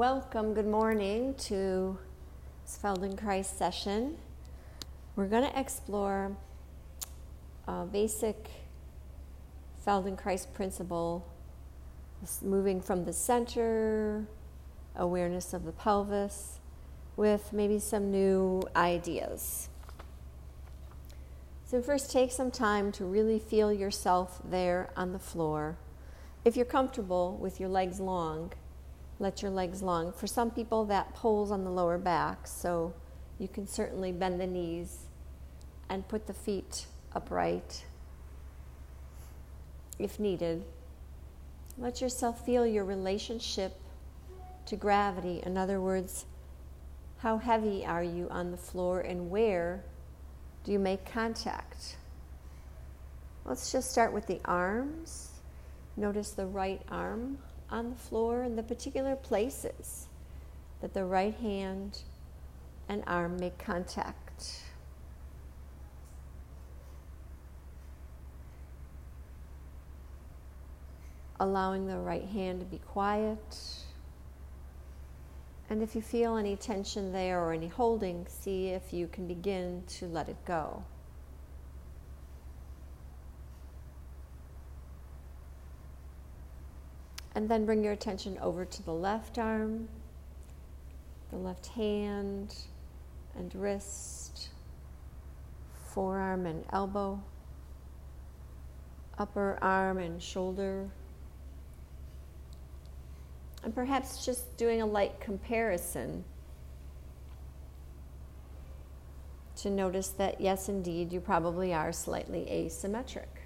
Welcome, good morning to this Feldenkrais session. We're going to explore a basic Feldenkrais principle, moving from the center, awareness of the pelvis, with maybe some new ideas. So, first, take some time to really feel yourself there on the floor. If you're comfortable with your legs long, let your legs long. For some people, that pulls on the lower back, so you can certainly bend the knees and put the feet upright if needed. Let yourself feel your relationship to gravity. In other words, how heavy are you on the floor and where do you make contact? Let's just start with the arms. Notice the right arm on the floor in the particular places that the right hand and arm make contact. Allowing the right hand to be quiet. And if you feel any tension there or any holding, see if you can begin to let it go. And then bring your attention over to the left arm, the left hand and wrist, forearm and elbow, upper arm and shoulder. And perhaps just doing a light comparison to notice that, yes, indeed, you probably are slightly asymmetric.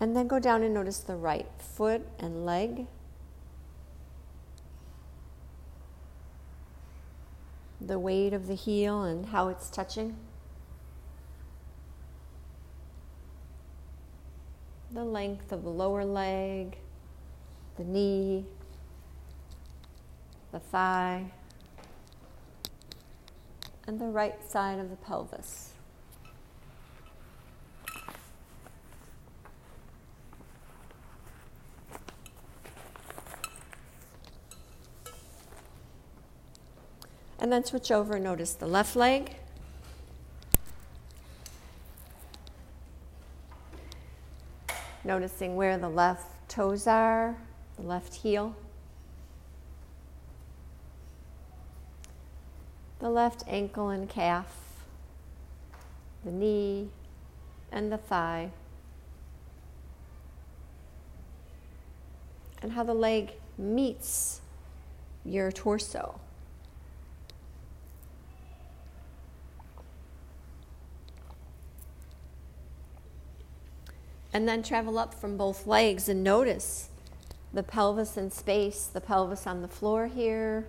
And then go down and notice the right foot and leg. The weight of the heel and how it's touching. The length of the lower leg, the knee, the thigh, and the right side of the pelvis. And then switch over and notice the left leg. Noticing where the left toes are, the left heel. The left ankle and calf, the knee and the thigh. And how the leg meets your torso. And then travel up from both legs and notice the pelvis in space, the pelvis on the floor here.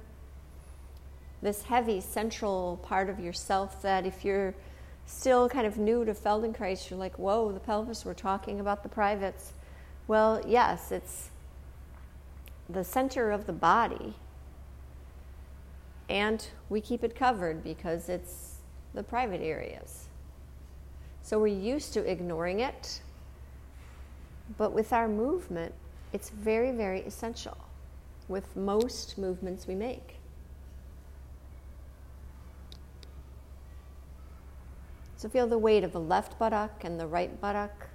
This heavy central part of yourself that if you're still kind of new to Feldenkrais, you're like, whoa, the pelvis, we're talking about the privates. Well, yes, it's the center of the body. And we keep it covered because it's the private areas. So we're used to ignoring it but with our movement, it's very, very essential with most movements we make. So feel the weight of the left buttock and the right buttock,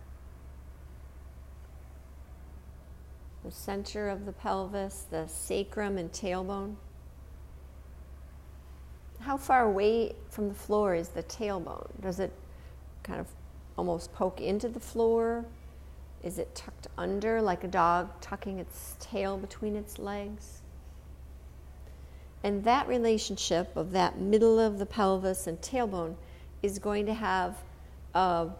the center of the pelvis, the sacrum and tailbone. How far away from the floor is the tailbone? Does it kind of almost poke into the floor? Is it tucked under like a dog tucking its tail between its legs? And that relationship of that middle of the pelvis and tailbone is going to have an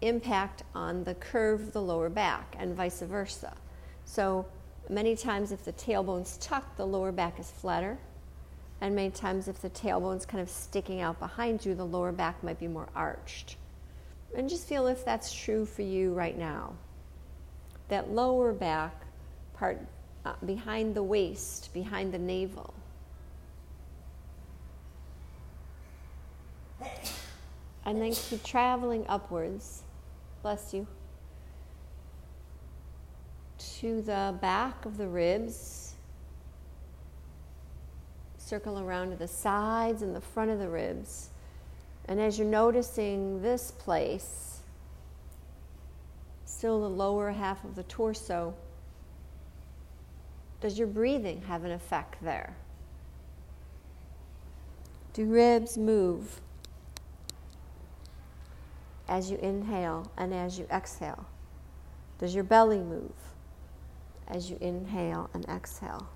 impact on the curve of the lower back and vice versa. So many times if the tailbone's tucked, the lower back is flatter. And many times if the tailbone's kind of sticking out behind you, the lower back might be more arched. And just feel if that's true for you right now. That lower back part uh, behind the waist, behind the navel. And then keep traveling upwards. Bless you. to the back of the ribs. Circle around to the sides and the front of the ribs. And as you're noticing this place, still the lower half of the torso, does your breathing have an effect there? Do ribs move as you inhale and as you exhale? Does your belly move as you inhale and exhale?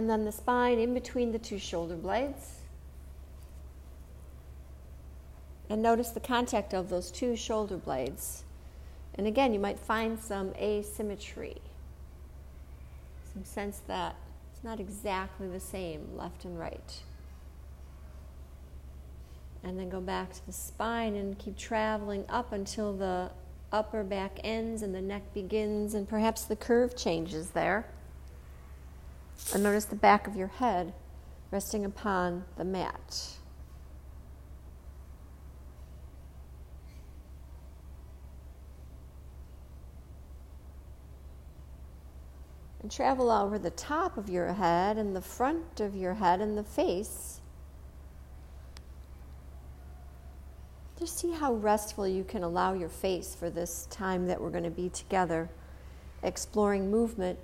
And then the spine in between the two shoulder blades. And notice the contact of those two shoulder blades. And again, you might find some asymmetry, some sense that it's not exactly the same left and right. And then go back to the spine and keep traveling up until the upper back ends and the neck begins, and perhaps the curve changes there. And notice the back of your head resting upon the mat. And travel over the top of your head and the front of your head and the face. Just see how restful you can allow your face for this time that we're going to be together, exploring movement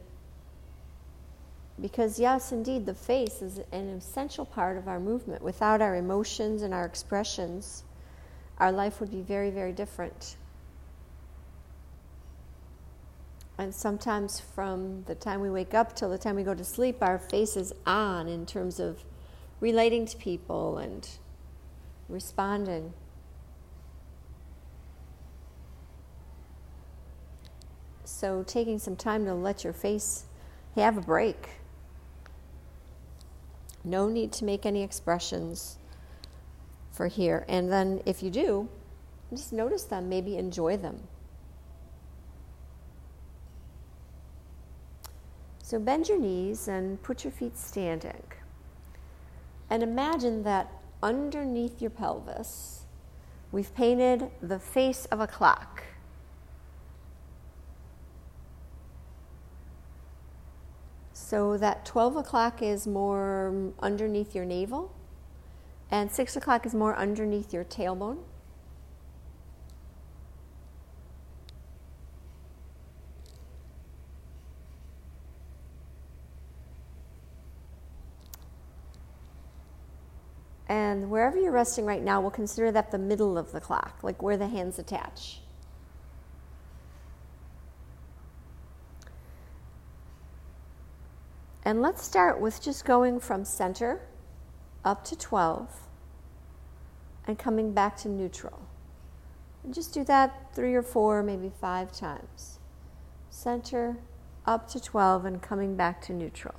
because, yes, indeed, the face is an essential part of our movement. Without our emotions and our expressions, our life would be very, very different. And sometimes, from the time we wake up till the time we go to sleep, our face is on in terms of relating to people and responding. So, taking some time to let your face have a break no need to make any expressions for here. And then if you do, just notice them, maybe enjoy them. So bend your knees and put your feet standing. And imagine that underneath your pelvis, we've painted the face of a clock. So that 12 o'clock is more underneath your navel, and 6 o'clock is more underneath your tailbone. And wherever you're resting right now, we'll consider that the middle of the clock, like where the hands attach. And let's start with just going from center up to 12 and coming back to neutral. And just do that three or four, maybe five times. Center up to 12 and coming back to neutral.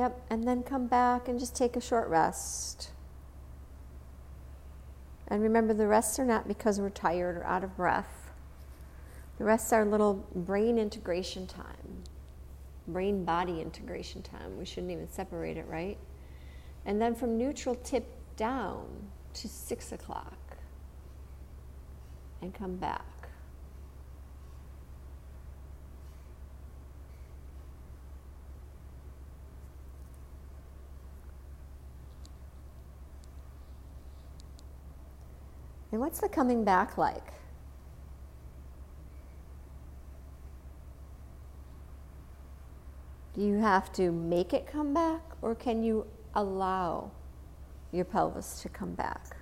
Yep, and then come back and just take a short rest. And remember, the rests are not because we're tired or out of breath. The rests are little brain integration time, brain body integration time. We shouldn't even separate it, right? And then from neutral, tip down to six o'clock and come back. And what's the coming back like? Do you have to make it come back, or can you allow your pelvis to come back?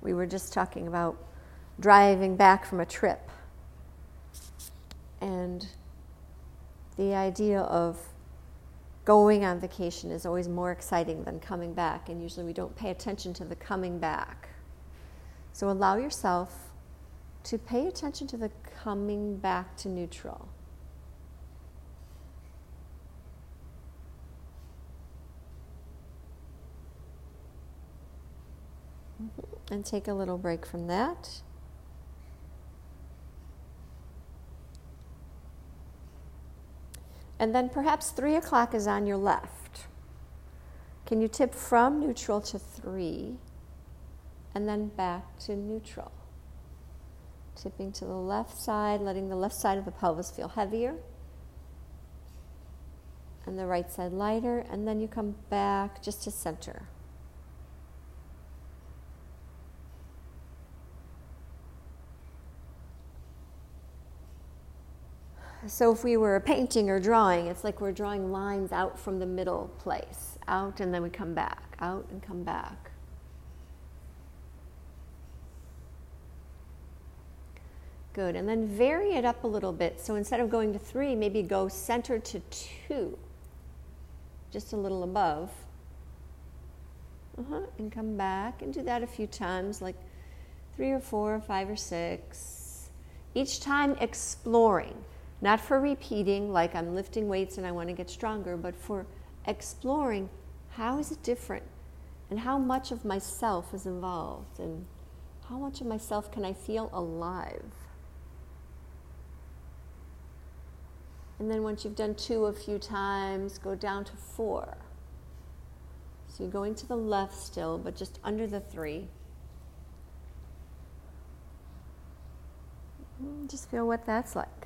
We were just talking about driving back from a trip and the idea of going on vacation is always more exciting than coming back, and usually we don't pay attention to the coming back. So allow yourself to pay attention to the coming back to neutral. and take a little break from that. And then perhaps three o'clock is on your left. Can you tip from neutral to three and then back to neutral? Tipping to the left side, letting the left side of the pelvis feel heavier and the right side lighter, and then you come back just to center. So, if we were painting or drawing, it's like we're drawing lines out from the middle place, out and then we come back, out and come back. Good. And then vary it up a little bit. So instead of going to three, maybe go center to two, just a little above. Uh-huh. And come back and do that a few times, like three or four, or five or six. Each time exploring. Not for repeating, like I'm lifting weights and I want to get stronger, but for exploring how is it different and how much of myself is involved and how much of myself can I feel alive. And then once you've done two a few times, go down to four. So you're going to the left still, but just under the three. Just feel what that's like.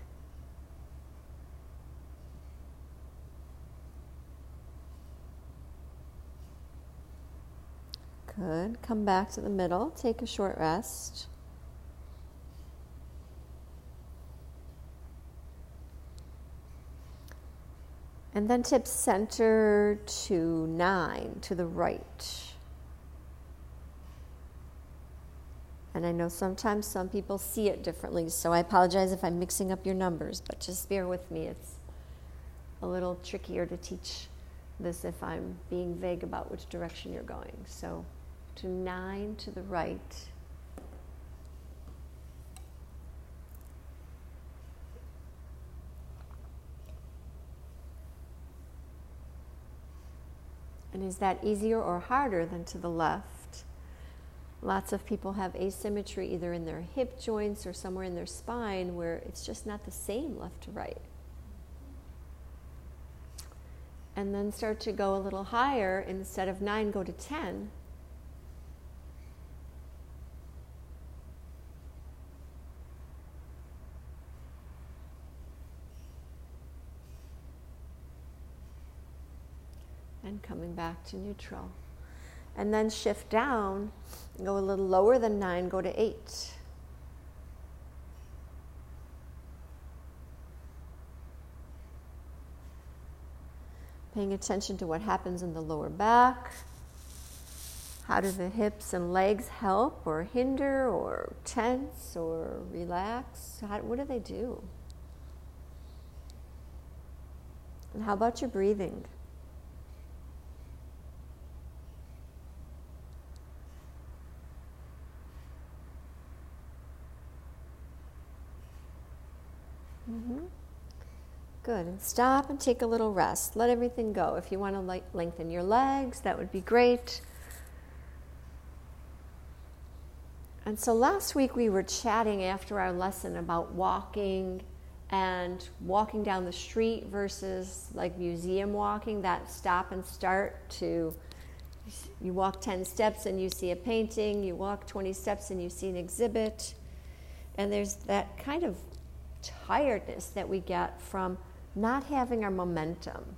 Good. Come back to the middle. Take a short rest. And then tip center to nine to the right. And I know sometimes some people see it differently, so I apologize if I'm mixing up your numbers, but just bear with me. It's a little trickier to teach this if I'm being vague about which direction you're going. So to nine to the right. And is that easier or harder than to the left? Lots of people have asymmetry either in their hip joints or somewhere in their spine where it's just not the same left to right. And then start to go a little higher. Instead of nine, go to 10. And coming back to neutral. And then shift down, go a little lower than nine, go to eight. Paying attention to what happens in the lower back. How do the hips and legs help or hinder or tense or relax? How, what do they do? And how about your breathing? Mm-hmm. Good. And stop and take a little rest. Let everything go. If you want to lengthen your legs, that would be great. And so last week we were chatting after our lesson about walking and walking down the street versus like museum walking, that stop and start to you walk 10 steps and you see a painting, you walk 20 steps and you see an exhibit. And there's that kind of tiredness that we get from not having our momentum.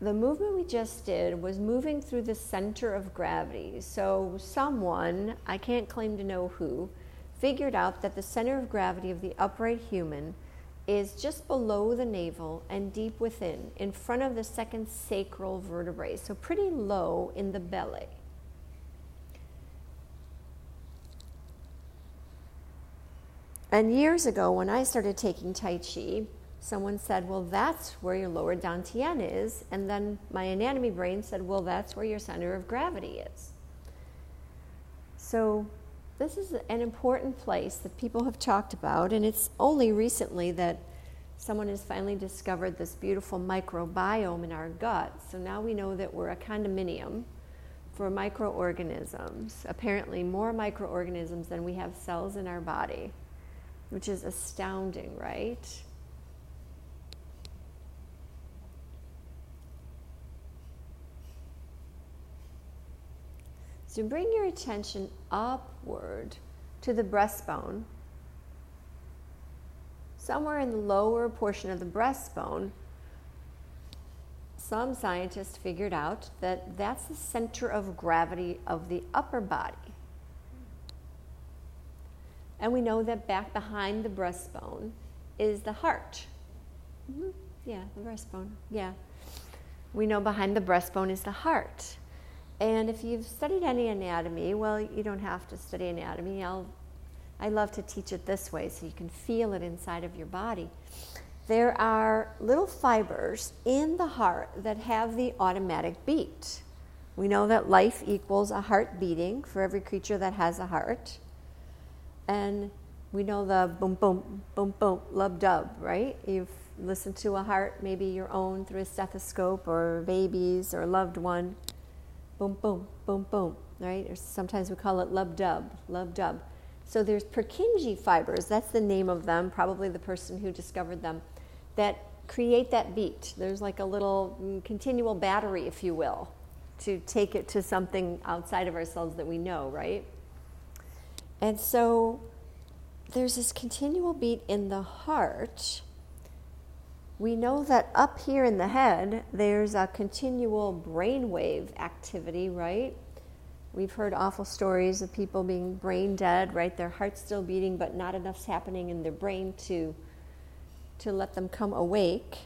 The movement we just did was moving through the center of gravity. So, someone, I can't claim to know who, figured out that the center of gravity of the upright human is just below the navel and deep within, in front of the second sacral vertebrae, so pretty low in the belly. And years ago, when I started taking Tai Chi, someone said, Well, that's where your lower dantian is. And then my anatomy brain said, Well, that's where your center of gravity is. So, this is an important place that people have talked about, and it's only recently that someone has finally discovered this beautiful microbiome in our gut. So now we know that we're a condominium for microorganisms. Apparently, more microorganisms than we have cells in our body, which is astounding, right? So bring your attention upward to the breastbone. Somewhere in the lower portion of the breastbone, some scientists figured out that that's the center of gravity of the upper body. And we know that back behind the breastbone is the heart. Mm-hmm. Yeah, the breastbone. Yeah. We know behind the breastbone is the heart. And if you've studied any anatomy, well, you don't have to study anatomy. I'll, I love to teach it this way so you can feel it inside of your body. There are little fibers in the heart that have the automatic beat. We know that life equals a heart beating for every creature that has a heart. And we know the boom, boom, boom, boom, lub dub, right? You've listened to a heart, maybe your own through a stethoscope or baby's or a loved one boom, boom, boom, boom, right? Or sometimes we call it lub dub, lub dub. So there's Purkinje fibers, that's the name of them, probably the person who discovered them, that create that beat. There's like a little mm, continual battery, if you will, to take it to something outside of ourselves that we know, right? And so there's this continual beat in the heart we know that up here in the head, there's a continual brainwave activity, right? We've heard awful stories of people being brain dead, right? Their heart's still beating, but not enough's happening in their brain to, to let them come awake.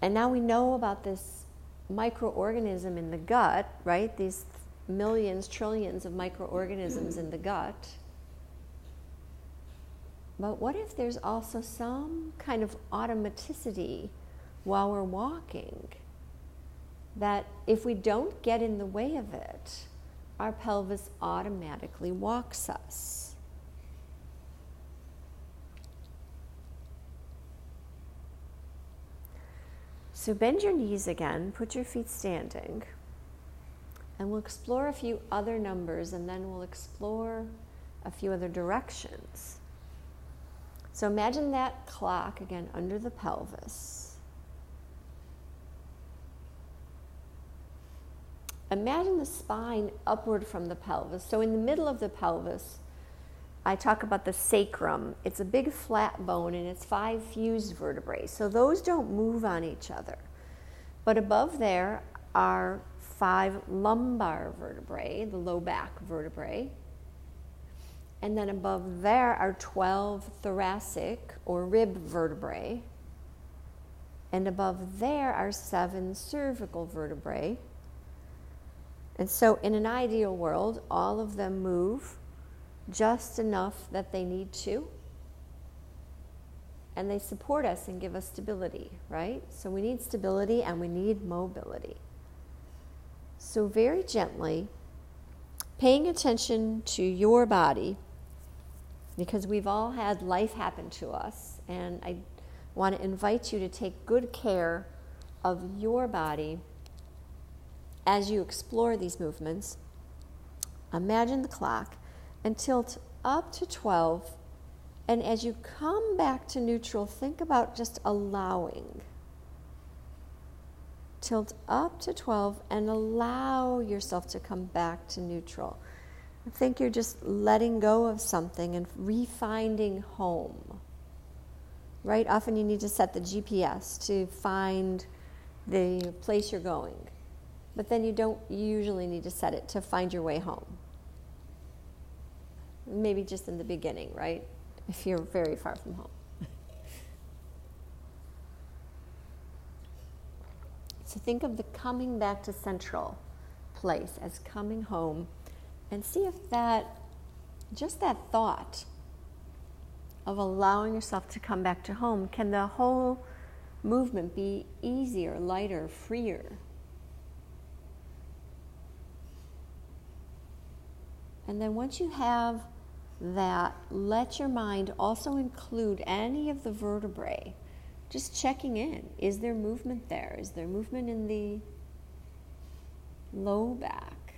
And now we know about this microorganism in the gut, right? These millions, trillions of microorganisms in the gut. But what if there's also some kind of automaticity while we're walking? That if we don't get in the way of it, our pelvis automatically walks us. So bend your knees again, put your feet standing, and we'll explore a few other numbers and then we'll explore a few other directions. So imagine that clock again under the pelvis. Imagine the spine upward from the pelvis. So in the middle of the pelvis, I talk about the sacrum. It's a big flat bone and it's five fused vertebrae. So those don't move on each other. But above there are five lumbar vertebrae, the low back vertebrae. And then above there are 12 thoracic or rib vertebrae. And above there are seven cervical vertebrae. And so, in an ideal world, all of them move just enough that they need to. And they support us and give us stability, right? So, we need stability and we need mobility. So, very gently, paying attention to your body because we've all had life happen to us. And I want to invite you to take good care of your body as you explore these movements. Imagine the clock and tilt up to 12. And as you come back to neutral, think about just allowing. Tilt up to 12 and allow yourself to come back to neutral. I think you're just letting go of something and refinding home. Right? Often you need to set the GPS to find the place you're going. But then you don't usually need to set it to find your way home. Maybe just in the beginning, right? If you're very far from home. So think of the coming back to central place as coming home and see if that, just that thought of allowing yourself to come back to home, can the whole movement be easier, lighter, freer? And then once you have that, let your mind also include any of the vertebrae. Just checking in. Is there movement there? Is there movement in the low back?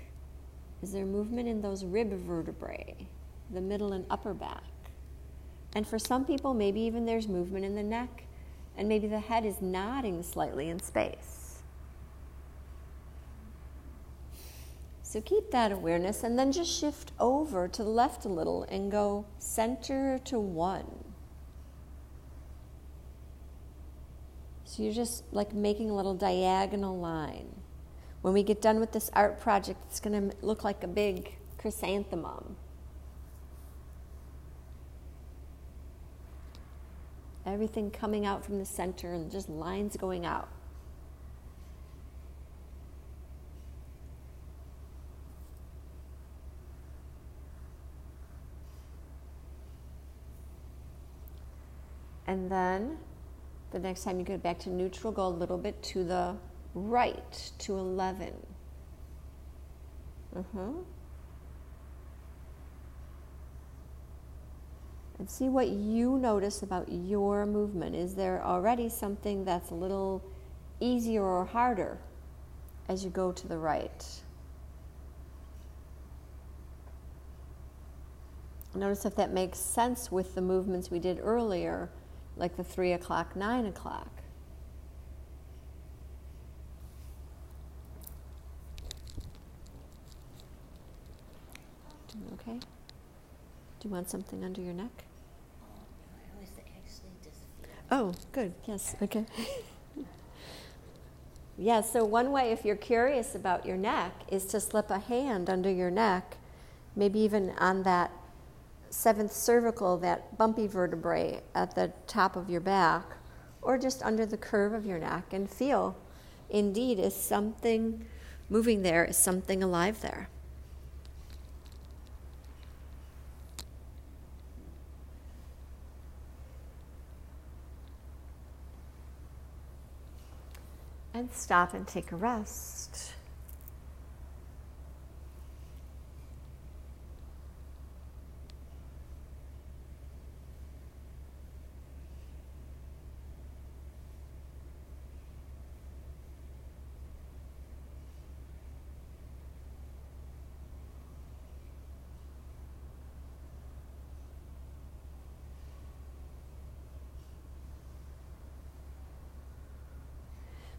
Is there movement in those rib vertebrae, the middle and upper back? And for some people, maybe even there's movement in the neck, and maybe the head is nodding slightly in space. So keep that awareness and then just shift over to the left a little and go center to one. So you're just like making a little diagonal line. When we get done with this art project, it's going to look like a big chrysanthemum. Everything coming out from the center and just lines going out. And then the next time you get back to neutral, go a little bit to the right to 11. Uh-huh. And see what you notice about your movement. Is there already something that's a little easier or harder as you go to the right? Notice if that makes sense with the movements we did earlier like the three o'clock, nine o'clock. Okay? Do you want something under your neck? Oh, good. Yes. Okay. yeah, so one way, if you're curious about your neck, is to slip a hand under your neck, maybe even on that seventh cervical, that bumpy vertebrae at the top of your back, or just under the curve of your neck, and feel indeed is something moving there, is something alive there. And stop and take a rest.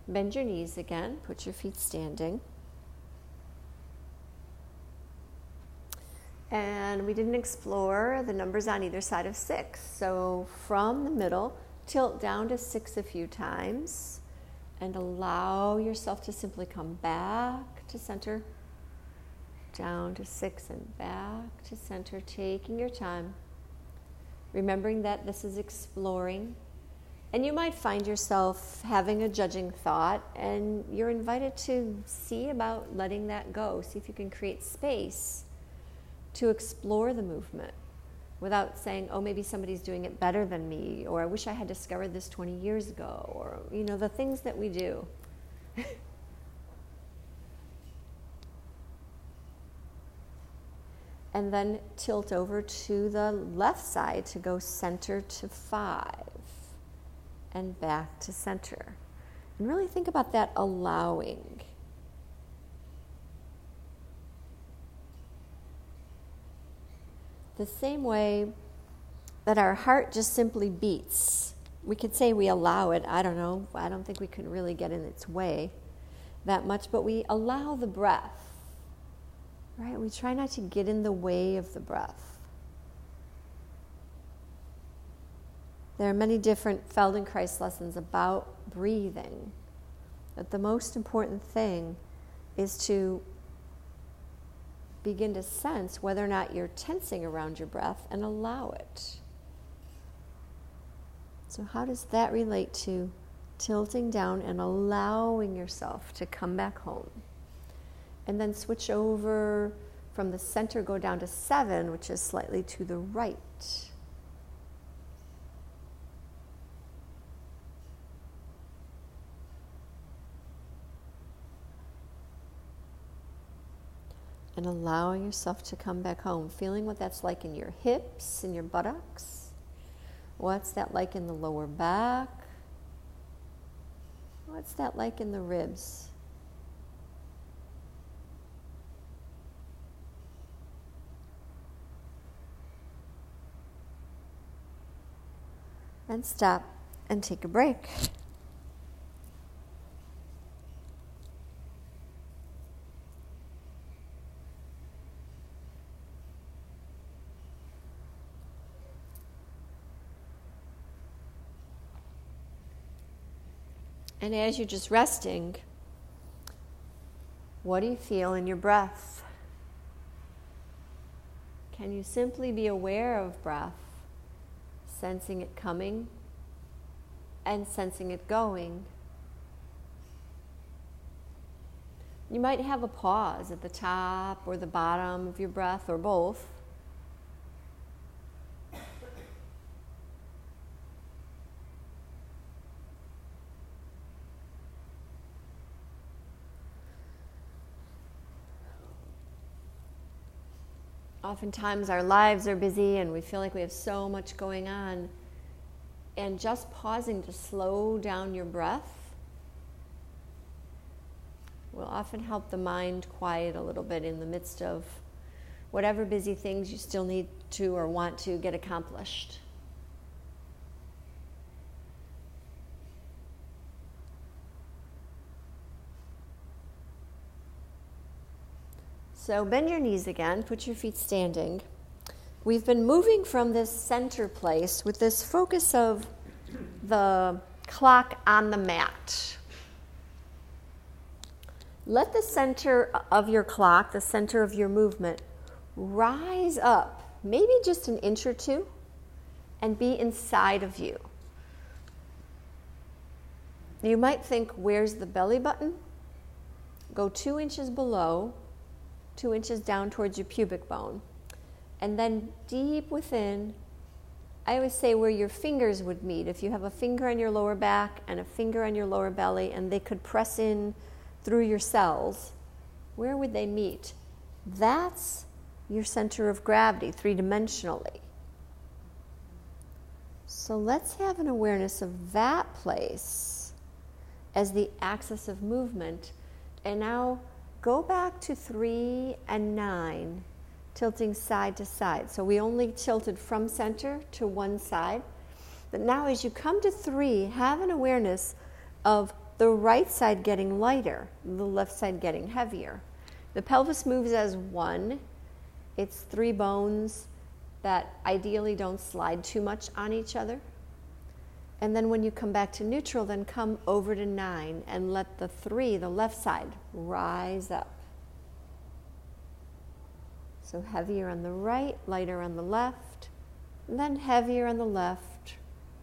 Bend your knees again, put your feet standing. And we didn't explore the numbers on either side of six. So from the middle, tilt down to six a few times and allow yourself to simply come back to center, down to six and back to center, taking your time. Remembering that this is exploring and you might find yourself having a judging thought, and you're invited to see about letting that go. See if you can create space to explore the movement without saying, oh, maybe somebody's doing it better than me, or I wish I had discovered this 20 years ago, or, you know, the things that we do. and then tilt over to the left side to go center to five and back to center. And really think about that allowing. The same way that our heart just simply beats. We could say we allow it. I don't know. I don't think we can really get in its way that much, but we allow the breath. Right? We try not to get in the way of the breath. There are many different Feldenkrais lessons about breathing. But the most important thing is to begin to sense whether or not you're tensing around your breath and allow it. So, how does that relate to tilting down and allowing yourself to come back home? And then switch over from the center, go down to seven, which is slightly to the right. and allowing yourself to come back home, feeling what that's like in your hips, in your buttocks. What's that like in the lower back? What's that like in the ribs? And stop and take a break. And as you're just resting, what do you feel in your breath? Can you simply be aware of breath, sensing it coming and sensing it going? You might have a pause at the top or the bottom of your breath or both. Oftentimes, our lives are busy and we feel like we have so much going on. And just pausing to slow down your breath will often help the mind quiet a little bit in the midst of whatever busy things you still need to or want to get accomplished. So bend your knees again, put your feet standing. We've been moving from this center place with this focus of the clock on the mat. Let the center of your clock, the center of your movement, rise up, maybe just an inch or two, and be inside of you. You might think, where's the belly button? Go two inches below two inches down towards your pubic bone. And then deep within, I always say where your fingers would meet. If you have a finger on your lower back and a finger on your lower belly, and they could press in through your cells, where would they meet? That's your center of gravity, three dimensionally. So let's have an awareness of that place as the axis of movement. And now go back to three and nine, tilting side to side. So we only tilted from center to one side. But now, as you come to three, have an awareness of the right side getting lighter, the left side getting heavier. The pelvis moves as one. It's three bones that ideally don't slide too much on each other. And then when you come back to neutral, then come over to nine and let the three, the left side, rise up. So heavier on the right, lighter on the left, then heavier on the left,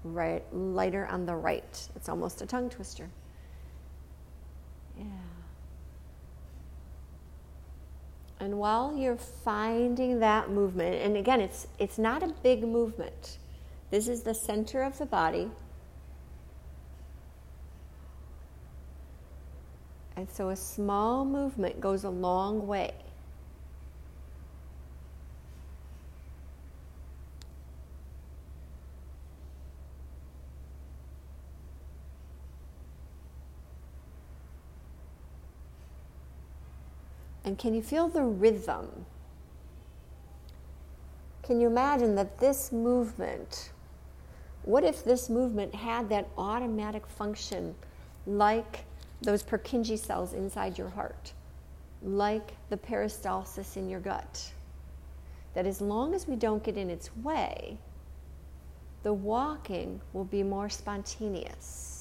right, lighter on the right. It's almost a tongue twister. Yeah. And while you're finding that movement, and again, it's it's not a big movement. This is the center of the body. And so a small movement goes a long way. And can you feel the rhythm? Can you imagine that this movement, what if this movement had that automatic function like those Purkinje cells inside your heart, like the peristalsis in your gut. That as long as we don't get in its way, the walking will be more spontaneous.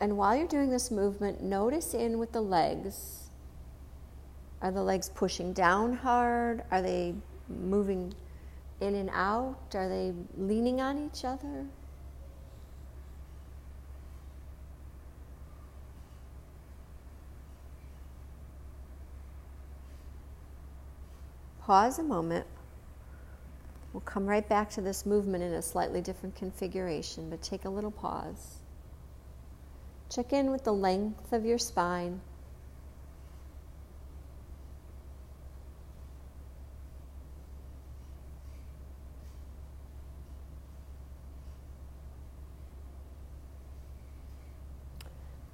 And while you're doing this movement, notice in with the legs. Are the legs pushing down hard? Are they moving in and out? Are they leaning on each other? Pause a moment. We'll come right back to this movement in a slightly different configuration, but take a little pause. Check in with the length of your spine.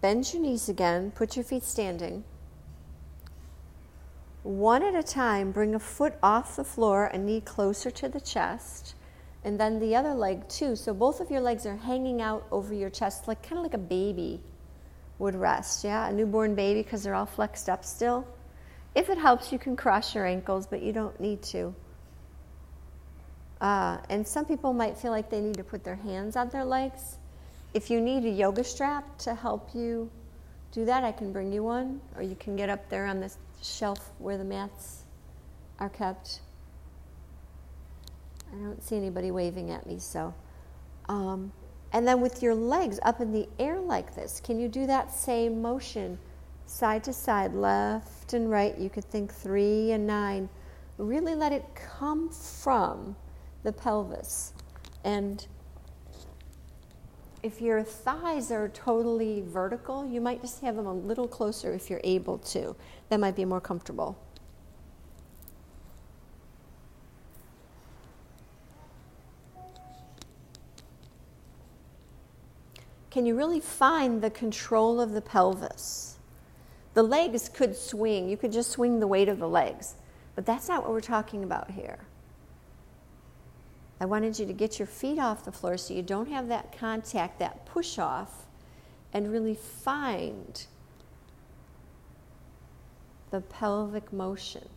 bend your knees again, put your feet standing. One at a time, bring a foot off the floor, a knee closer to the chest, and then the other leg too. So both of your legs are hanging out over your chest, like kind of like a baby would rest. Yeah, a newborn baby because they're all flexed up still. If it helps, you can cross your ankles, but you don't need to. Uh, and some people might feel like they need to put their hands on their legs. If you need a yoga strap to help you do that, I can bring you one, or you can get up there on this shelf where the mats are kept. I don't see anybody waving at me, so. Um, and then with your legs up in the air like this, can you do that same motion side to side, left and right? You could think three and nine. Really let it come from the pelvis. And if your thighs are totally vertical, you might just have them a little closer if you're able to. That might be more comfortable. Can you really find the control of the pelvis? The legs could swing. You could just swing the weight of the legs. But that's not what we're talking about here. I wanted you to get your feet off the floor so you don't have that contact, that push off, and really find the pelvic motion.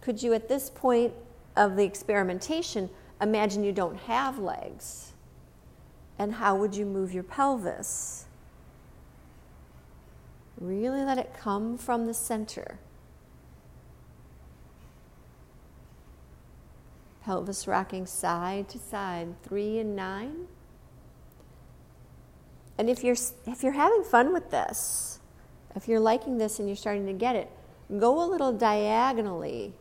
Could you, at this point of the experimentation, imagine you don't have legs? And how would you move your pelvis? Really let it come from the center. pelvis rocking side to side, three and nine. And if you're, if you're having fun with this, if you're liking this and you're starting to get it, go a little diagonally.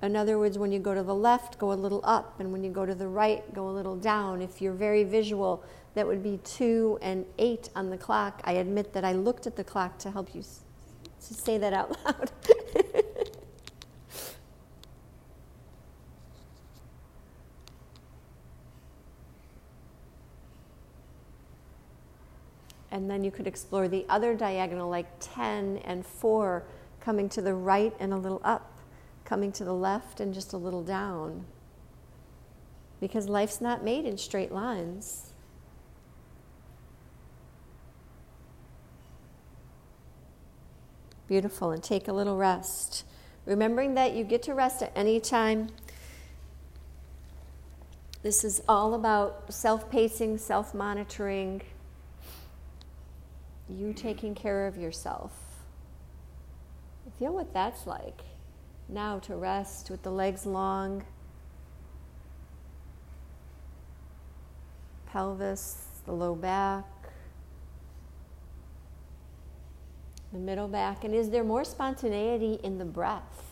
In other words, when you go to the left, go a little up, and when you go to the right, go a little down. If you're very visual, that would be two and eight on the clock. I admit that I looked at the clock to help you s- to say that out loud. And then you could explore the other diagonal, like 10 and 4, coming to the right and a little up, coming to the left and just a little down. Because life's not made in straight lines. Beautiful, and take a little rest. Remembering that you get to rest at any time. This is all about self pacing, self monitoring you taking care of yourself. Feel what that's like. Now to rest with the legs long, pelvis, the low back, the middle back. And is there more spontaneity in the breath?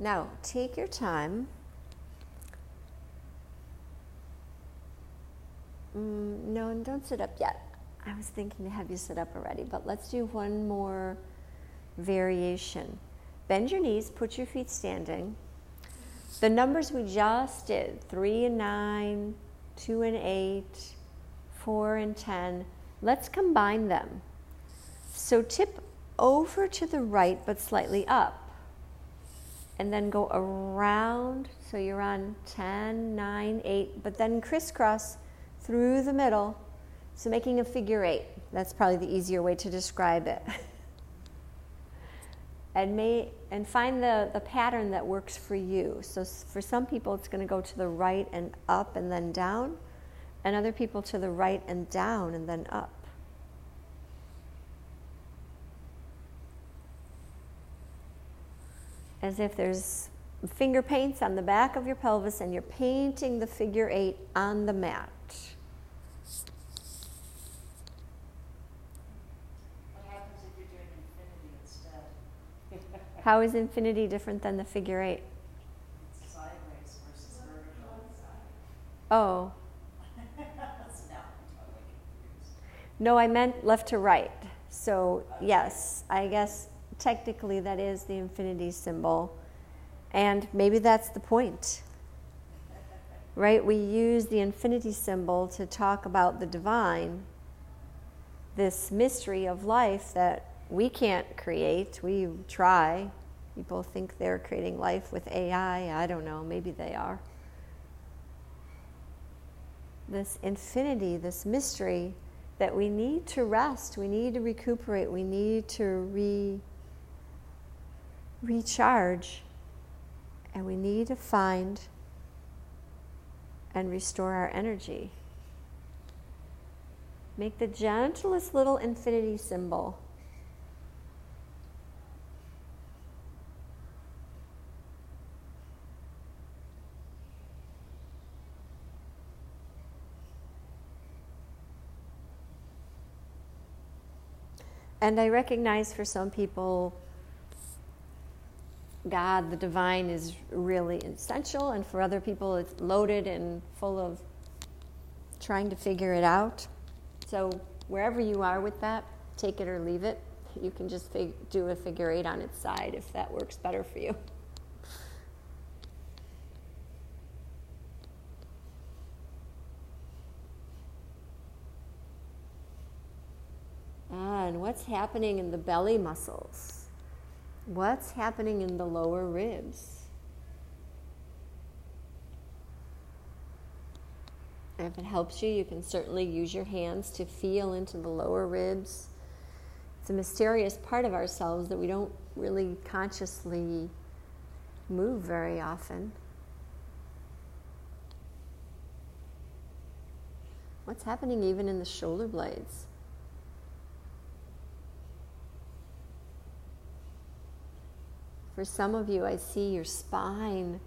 Now, take your time. Mm, no, don't sit up yet. I was thinking to have you sit up already, but let's do one more variation. Bend your knees, put your feet standing. The numbers we just did three and nine, two and eight, four and ten let's combine them. So tip over to the right but slightly up and then go around. So you're on 10, 9, 8, but then crisscross through the middle. So making a figure eight. That's probably the easier way to describe it. and may and find the, the pattern that works for you. So for some people it's going to go to the right and up and then down, and other people to the right and down and then up. As if there's finger paints on the back of your pelvis and you're painting the figure eight on the mat. What happens if you're doing infinity instead? How is infinity different than the figure eight? It's sideways versus vertical. Oh, So now I'm totally confused. no, I meant left to right. So, yes, I guess technically that is the infinity symbol. And maybe that's the point. Right? We use the infinity symbol to talk about the divine, this mystery of life that we can't create. We try. People think they're creating life with AI. I don't know. Maybe they are. This infinity, this mystery that we need to rest, we need to recuperate, we need to re, recharge, and we need to find and restore our energy. Make the gentlest little infinity symbol. And I recognize for some people, God, the divine, is really essential, and for other people, it's loaded and full of trying to figure it out. So, wherever you are with that, take it or leave it. You can just fig- do a figure eight on its side if that works better for you. And what's happening in the belly muscles? What's happening in the lower ribs? If it helps you, you can certainly use your hands to feel into the lower ribs. It's a mysterious part of ourselves that we don't really consciously move very often. What's happening even in the shoulder blades? For some of you, I see your spine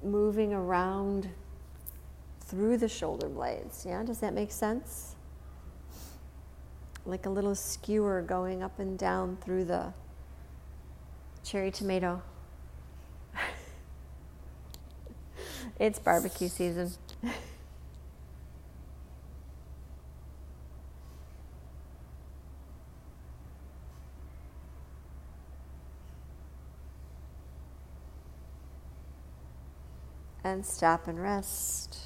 moving around through the shoulder blades. Yeah, does that make sense? Like a little skewer going up and down through the cherry tomato. it's barbecue season. and stop and rest.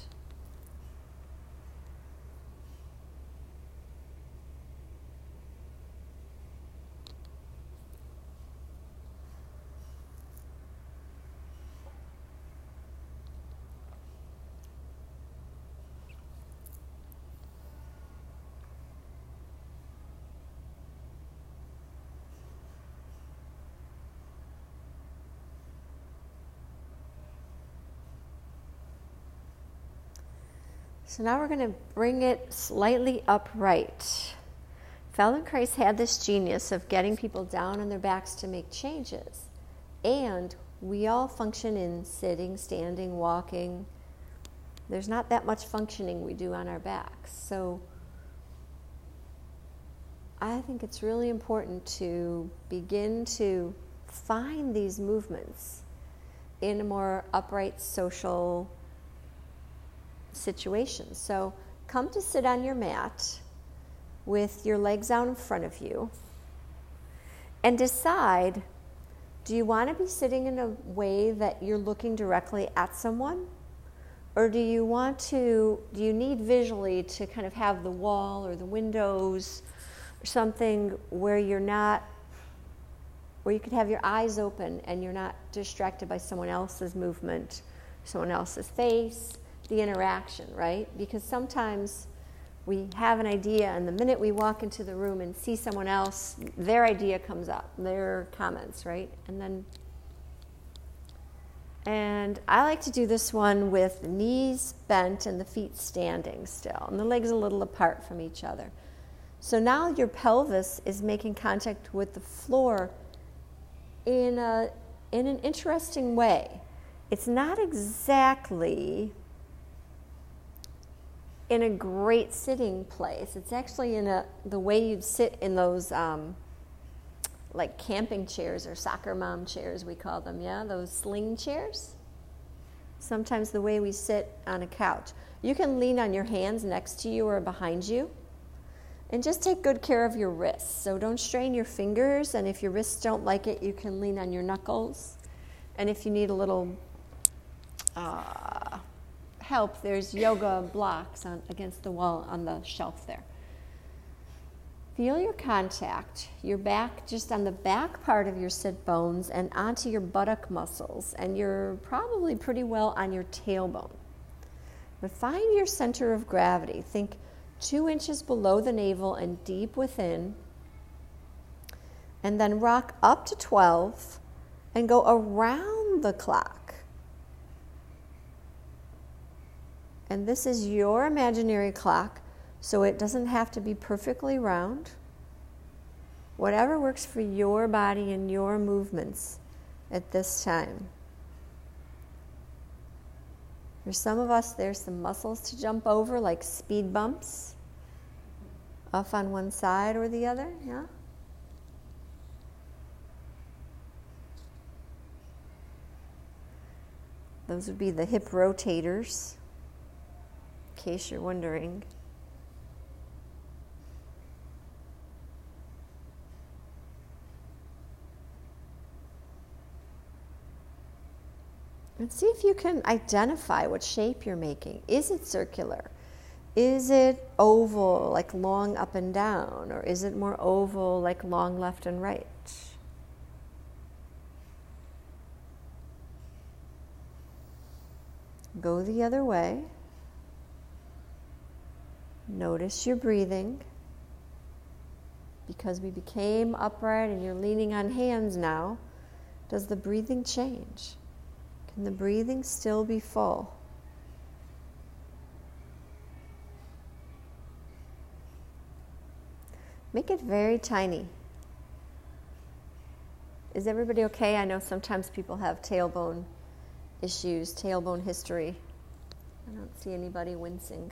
So now we're going to bring it slightly upright. Feldenkrais had this genius of getting people down on their backs to make changes. And we all function in sitting, standing, walking. There's not that much functioning we do on our backs. So I think it's really important to begin to find these movements in a more upright social situations. So come to sit on your mat with your legs out in front of you and decide do you want to be sitting in a way that you're looking directly at someone? Or do you want to, do you need visually to kind of have the wall or the windows or something where you're not, where you could have your eyes open and you're not distracted by someone else's movement, someone else's face, the interaction, right? Because sometimes we have an idea, and the minute we walk into the room and see someone else, their idea comes up, their comments, right? And then, and I like to do this one with the knees bent and the feet standing still, and the legs a little apart from each other. So now your pelvis is making contact with the floor in a in an interesting way. It's not exactly in a great sitting place. It's actually in a the way you'd sit in those um, like camping chairs or soccer mom chairs we call them. Yeah, those sling chairs. Sometimes the way we sit on a couch. You can lean on your hands next to you or behind you. And just take good care of your wrists. So don't strain your fingers, and if your wrists don't like it, you can lean on your knuckles. And if you need a little uh, help, there's yoga blocks on, against the wall on the shelf there. Feel your contact, your back just on the back part of your sit bones and onto your buttock muscles, and you're probably pretty well on your tailbone. But find your center of gravity. Think two inches below the navel and deep within. And then rock up to 12 and go around the clock. And this is your imaginary clock, so it doesn't have to be perfectly round. Whatever works for your body and your movements at this time. For some of us, there's some muscles to jump over, like speed bumps, off on one side or the other, yeah? Those would be the hip rotators case you're wondering. And see if you can identify what shape you're making. Is it circular? Is it oval, like long up and down? Or is it more oval, like long left and right? Go the other way. Notice your breathing. Because we became upright and you're leaning on hands now, does the breathing change? Can the breathing still be full? Make it very tiny. Is everybody okay? I know sometimes people have tailbone issues, tailbone history. I don't see anybody wincing.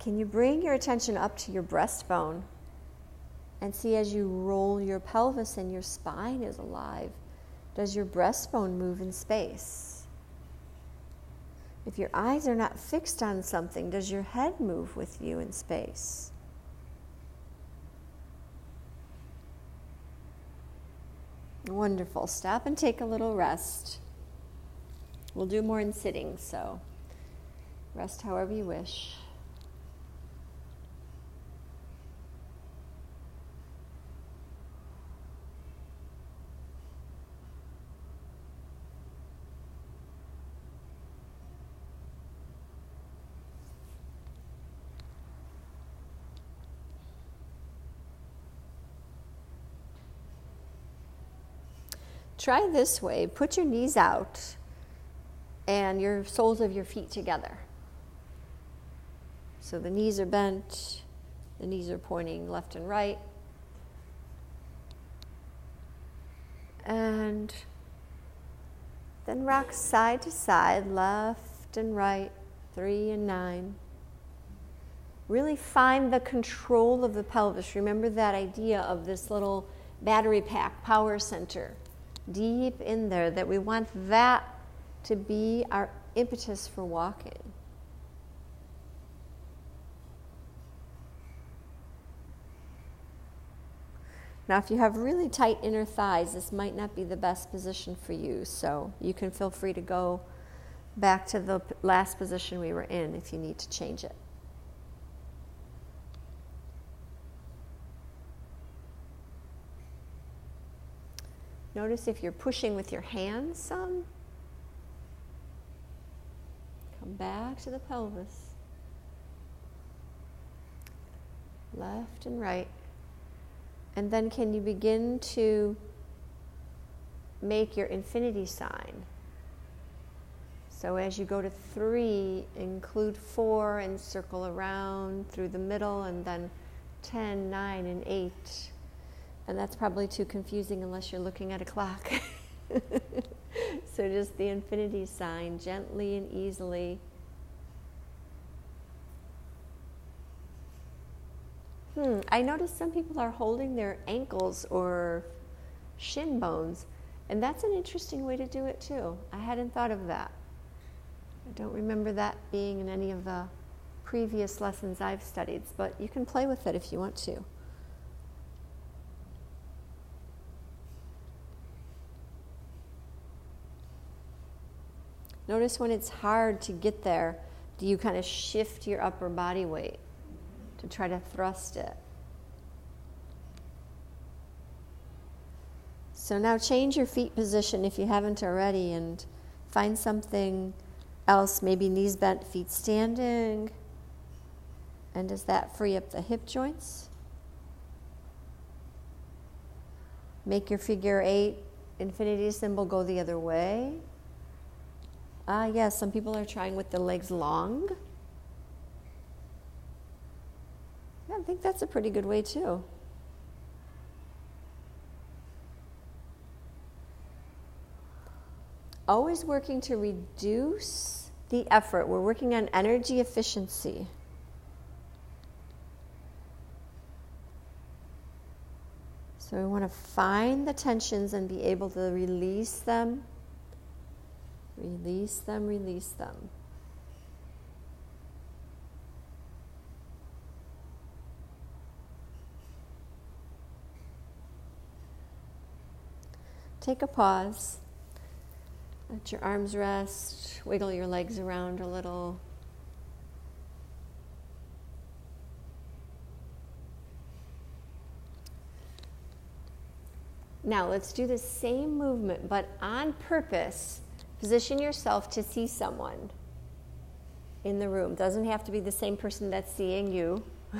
Can you bring your attention up to your breastbone and see as you roll your pelvis and your spine is alive? Does your breastbone move in space? If your eyes are not fixed on something, does your head move with you in space? Wonderful. Stop and take a little rest. We'll do more in sitting, so rest however you wish. Try this way put your knees out and your soles of your feet together. So the knees are bent, the knees are pointing left and right. And then rock side to side, left and right, three and nine. Really find the control of the pelvis. Remember that idea of this little battery pack power center deep in there that we want that to be our impetus for walking. Now, if you have really tight inner thighs, this might not be the best position for you, so you can feel free to go back to the last position we were in if you need to change it. Notice if you're pushing with your hands some. Come back to the pelvis. Left and right. And then can you begin to make your infinity sign? So as you go to three, include four and circle around through the middle, and then 10, 9, and 8 And that's probably too confusing unless you're looking at a clock. so just the infinity sign, gently and easily. Hmm, I noticed some people are holding their ankles or shin bones, and that's an interesting way to do it too. I hadn't thought of that. I don't remember that being in any of the previous lessons I've studied, but you can play with it if you want to. Notice when it's hard to get there, do you kind of shift your upper body weight to try to thrust it? So now change your feet position if you haven't already and find something else, maybe knees bent, feet standing. And does that free up the hip joints? Make your figure eight infinity symbol go the other way. Ah, yes, some people are trying with the legs long. Yeah, I think that's a pretty good way too. Always working to reduce the effort. We're working on energy efficiency. So we want to find the tensions and be able to release them Release them, release them. Take a pause. Let your arms rest. Wiggle your legs around a little. Now let's do the same movement, but on purpose Position yourself to see someone in the room. Doesn't have to be the same person that's seeing you.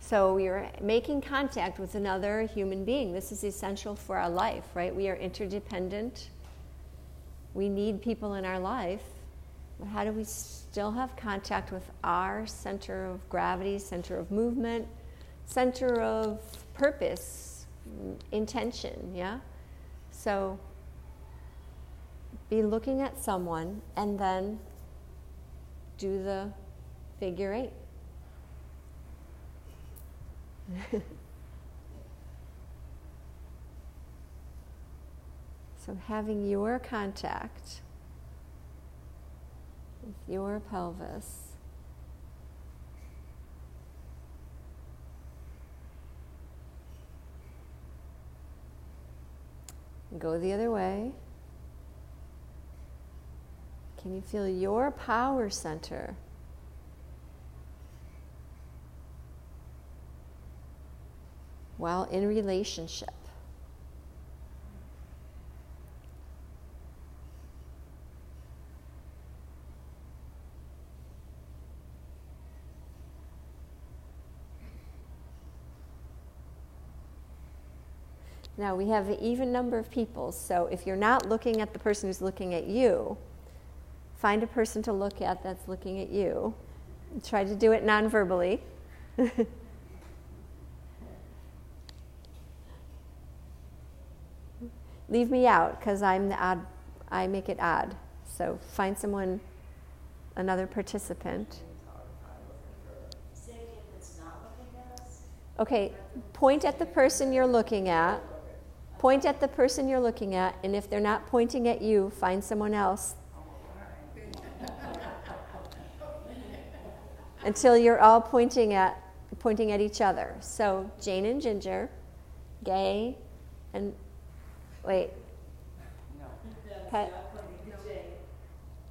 so you're making contact with another human being. This is essential for our life, right? We are interdependent. We need people in our life. But how do we still have contact with our center of gravity, center of movement, center of purpose, intention, yeah? So be looking at someone and then do the figure eight. so, having your contact with your pelvis. Go the other way. Can you feel your power center? While in relationship. Now we have an even number of people, so if you're not looking at the person who's looking at you, Find a person to look at that's looking at you. Try to do it non verbally. Leave me out because I'm the odd, I make it odd. So find someone, another participant. Okay, point at the person you're looking at. Point at the person you're looking at, and if they're not pointing at you, find someone else until you're all pointing at pointing at each other. So Jane and Ginger, Gay, and wait. Pa-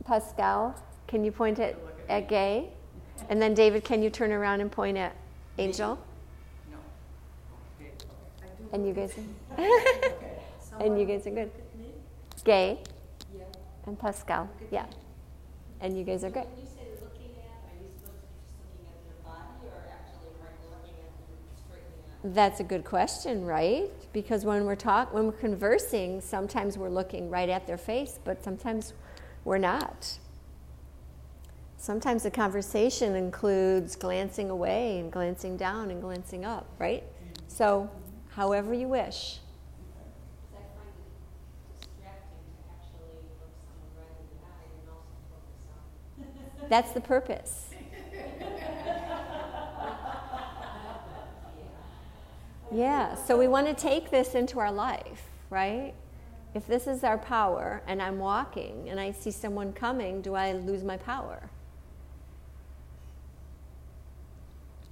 Pascal, can you point at, at Gay? And then David, can you turn around and point at Angel? No. And you guys and you guys are good. Gay and Pascal, yeah. And you guys are good. That's a good question, right? Because when we're talk, when we're conversing, sometimes we're looking right at their face, but sometimes we're not. Sometimes the conversation includes glancing away and glancing down and glancing up, right? So, however you wish. That's the it distracting to actually look someone right in the eye and also focus on. That's the purpose. Yeah, so we want to take this into our life, right? If this is our power and I'm walking and I see someone coming, do I lose my power?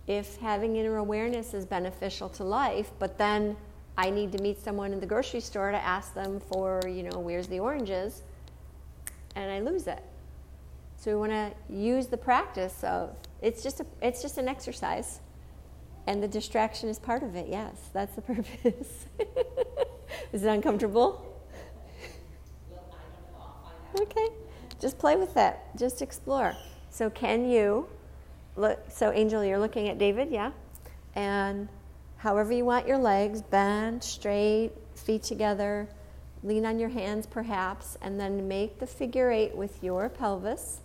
If having inner awareness is beneficial to life, but then I need to meet someone in the grocery store to ask them for, you know, where's the oranges, and I lose it. So we want to use the practice of it's just a, it's just an exercise. And the distraction is part of it, yes. That's the purpose. is it uncomfortable? Okay. Just play with that. Just explore. So, can you look? So, Angel, you're looking at David, yeah? And however you want your legs, bend, straight, feet together, lean on your hands perhaps, and then make the figure eight with your pelvis.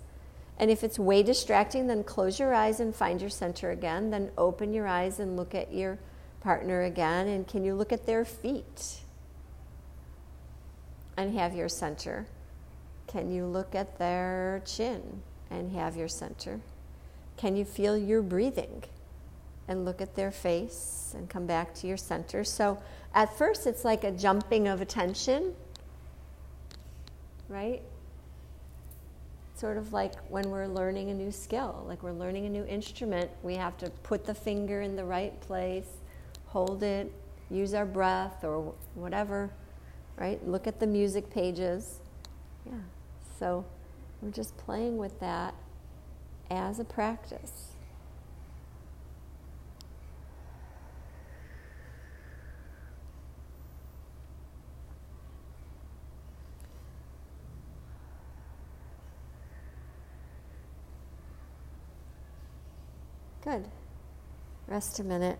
And if it's way distracting, then close your eyes and find your center again. Then open your eyes and look at your partner again. And can you look at their feet and have your center? Can you look at their chin and have your center? Can you feel your breathing and look at their face and come back to your center? So at first, it's like a jumping of attention, right? Sort of like when we're learning a new skill, like we're learning a new instrument, we have to put the finger in the right place, hold it, use our breath or whatever, right? Look at the music pages. Yeah. So we're just playing with that as a practice. Good. Rest a minute.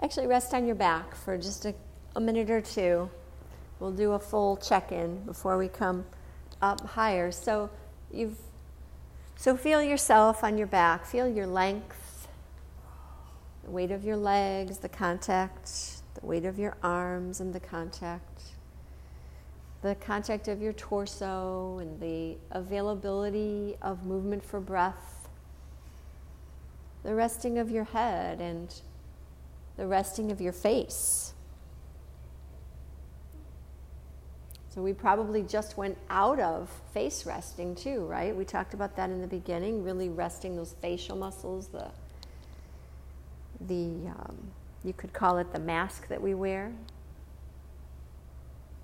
Actually, rest on your back for just a, a minute or two. We'll do a full check in before we come up higher. So you've so feel yourself on your back. Feel your length, the weight of your legs, the contact, the weight of your arms and the contact, the contact of your torso and the availability of movement for breath the resting of your head and the resting of your face. So we probably just went out of face resting too, right? We talked about that in the beginning, really resting those facial muscles, the the um, you could call it the mask that we wear,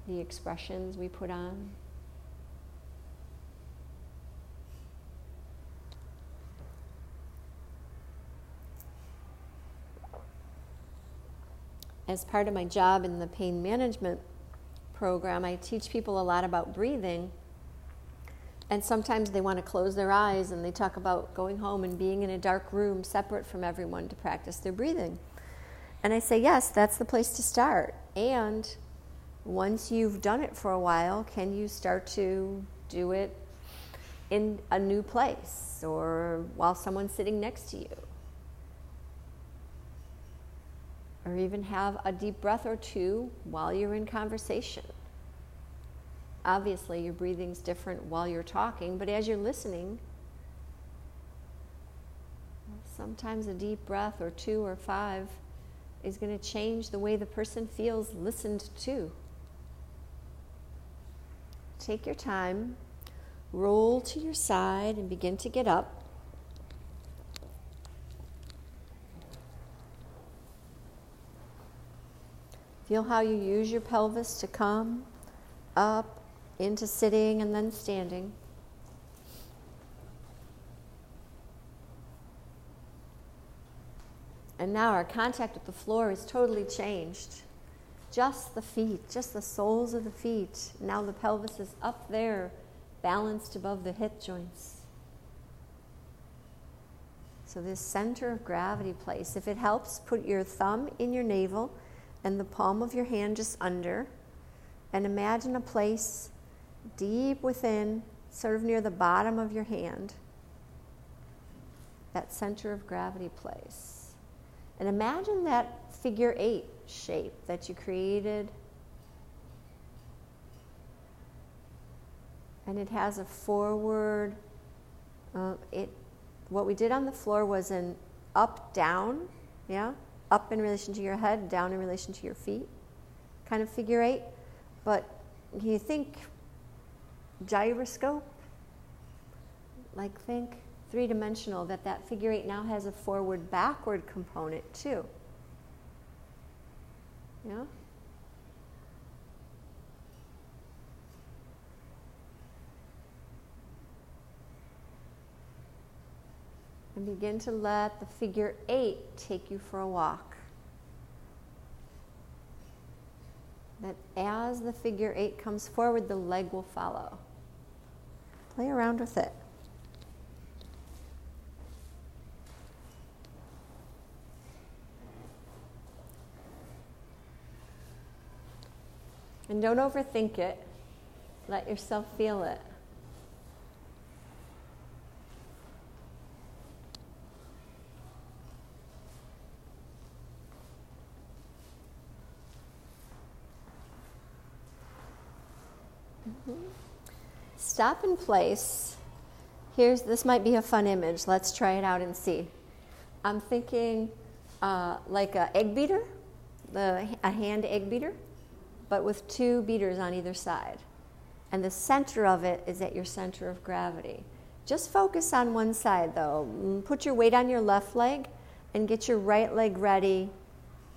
the expressions we put on. As part of my job in the pain management program, I teach people a lot about breathing. And sometimes they want to close their eyes and they talk about going home and being in a dark room separate from everyone to practice their breathing. And I say, yes, that's the place to start. And once you've done it for a while, can you start to do it in a new place or while someone's sitting next to you? Or even have a deep breath or two while you're in conversation. Obviously, your breathing's different while you're talking, but as you're listening, sometimes a deep breath or two or five is going to change the way the person feels listened to. Take your time, roll to your side, and begin to get up. Feel how you use your pelvis to come up into sitting and then standing. And now our contact with the floor is totally changed. Just the feet, just the soles of the feet. Now the pelvis is up there, balanced above the hip joints. So, this center of gravity place, if it helps, put your thumb in your navel and the palm of your hand just under. And imagine a place deep within, sort of near the bottom of your hand, that center of gravity place. And imagine that figure eight shape that you created. And it has a forward, uh, it, what we did on the floor was an up down, yeah? Up in relation to your head, down in relation to your feet, kind of figure eight. But you think gyroscope? Like think three dimensional, that that figure eight now has a forward backward component too. Yeah? And begin to let the figure eight take you for a walk. That as the figure eight comes forward, the leg will follow. Play around with it. And don't overthink it. Let yourself feel it. Stop in place. Here's this might be a fun image. Let's try it out and see. I'm thinking uh, like an egg beater, the a hand egg beater but with two beaters on either side. And the center of it is at your center of gravity. Just focus on one side though. Mm, put your weight on your left leg and get your right leg ready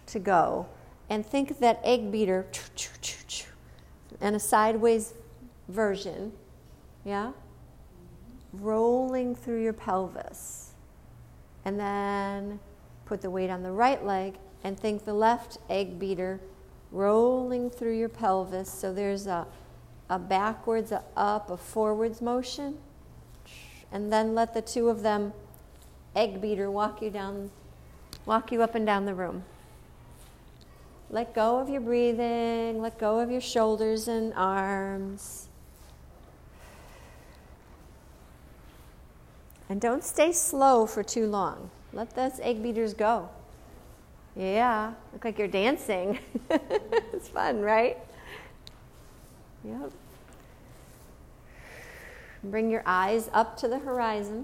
to go. And think that egg beater and a sideways version, yeah? Rolling through your pelvis. And then put the weight on the right leg and think the left egg beater rolling through your pelvis. So there's a, a backwards, a up, a forwards motion. And then let the two of them egg beater walk you down, walk you up and down the room. Let go of your breathing, let go of your shoulders and arms. And don't stay slow for too long. Let those egg beaters go. Yeah, look like you're dancing. it's fun, right? Yep. Bring your eyes up to the horizon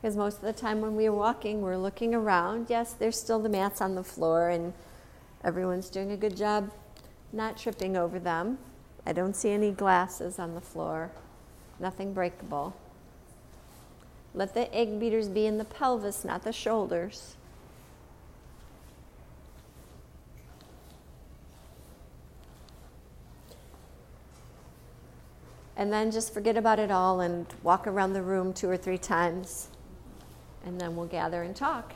because most of the time when we're walking, we're looking around. Yes, there's still the mats on the floor, and everyone's doing a good job not tripping over them. I don't see any glasses on the floor, nothing breakable. Let the egg beaters be in the pelvis, not the shoulders. and then just forget about it all and walk around the room two or three times, and then we'll gather and talk.